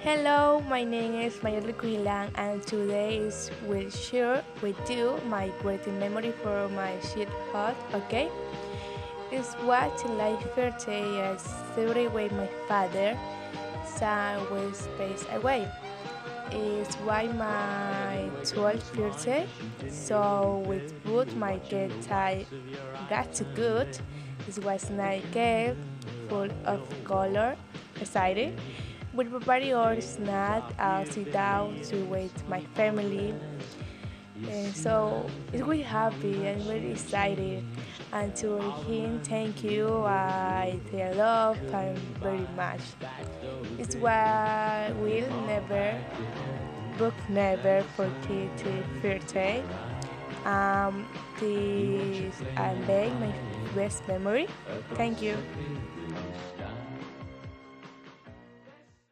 Hello, my name is Mayerly Kuhilang and today is will share with you my greatest memory for my childhood, okay? It's what life birthday as celebrate my father, son was passed away. It's why my 12th eh? birthday, so with both my get I got good. It was nice full of color, excited. We prepare snack, I'll sit down to wait my family. And so it's really happy and very excited. And to him, thank you. I say love him very much. It's why we'll never, book never forget the birthday. Um, this I make my best memory. Thank you.